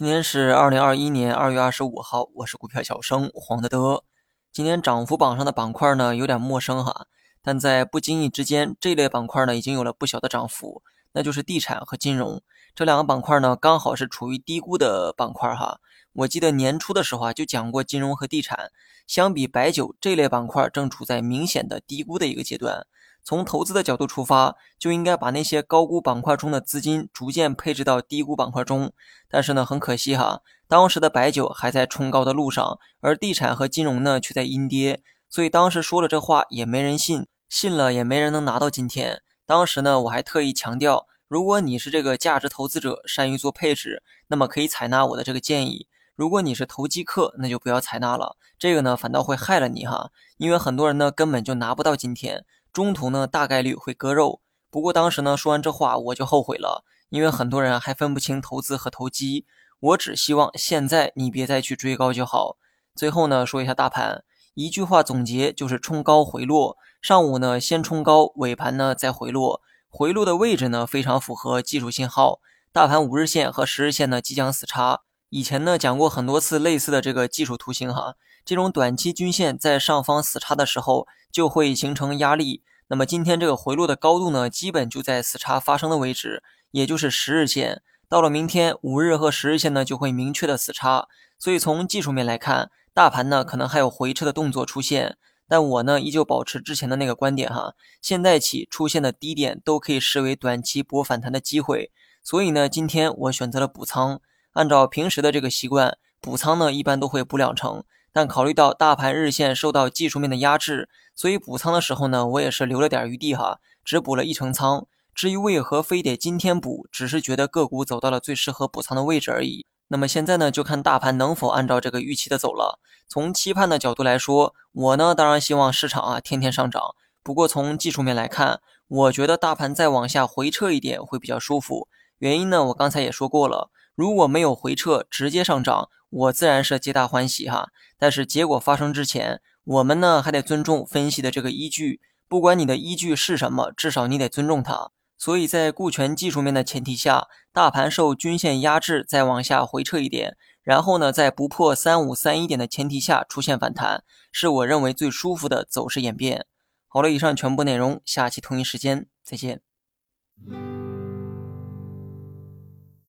今天是二零二一年二月二十五号，我是股票小生黄德德。今天涨幅榜上的板块呢有点陌生哈，但在不经意之间，这类板块呢已经有了不小的涨幅，那就是地产和金融这两个板块呢刚好是处于低估的板块哈。我记得年初的时候啊就讲过金融和地产，相比白酒这类板块正处在明显的低估的一个阶段。从投资的角度出发，就应该把那些高估板块中的资金逐渐配置到低估板块中。但是呢，很可惜哈，当时的白酒还在冲高的路上，而地产和金融呢却在阴跌，所以当时说了这话也没人信，信了也没人能拿到今天。当时呢，我还特意强调，如果你是这个价值投资者，善于做配置，那么可以采纳我的这个建议；如果你是投机客，那就不要采纳了，这个呢反倒会害了你哈，因为很多人呢根本就拿不到今天。中途呢，大概率会割肉。不过当时呢，说完这话我就后悔了，因为很多人还分不清投资和投机。我只希望现在你别再去追高就好。最后呢，说一下大盘，一句话总结就是冲高回落。上午呢先冲高，尾盘呢再回落。回落的位置呢非常符合技术信号，大盘五日线和十日线呢即将死叉。以前呢讲过很多次类似的这个技术图形哈，这种短期均线在上方死叉的时候。就会形成压力。那么今天这个回落的高度呢，基本就在死叉发生的位置，也就是十日线。到了明天，五日和十日线呢就会明确的死叉。所以从技术面来看，大盘呢可能还有回撤的动作出现。但我呢依旧保持之前的那个观点哈，现在起出现的低点都可以视为短期博反弹的机会。所以呢，今天我选择了补仓。按照平时的这个习惯，补仓呢一般都会补两成。但考虑到大盘日线受到技术面的压制，所以补仓的时候呢，我也是留了点余地哈，只补了一成仓。至于为何非得今天补，只是觉得个股走到了最适合补仓的位置而已。那么现在呢，就看大盘能否按照这个预期的走了。从期盼的角度来说，我呢当然希望市场啊天天上涨。不过从技术面来看，我觉得大盘再往下回撤一点会比较舒服。原因呢，我刚才也说过了，如果没有回撤，直接上涨。我自然是皆大欢喜哈，但是结果发生之前，我们呢还得尊重分析的这个依据。不管你的依据是什么，至少你得尊重它。所以在顾全技术面的前提下，大盘受均线压制，再往下回撤一点，然后呢在不破三五三一点的前提下出现反弹，是我认为最舒服的走势演变。好了，以上全部内容，下期同一时间再见。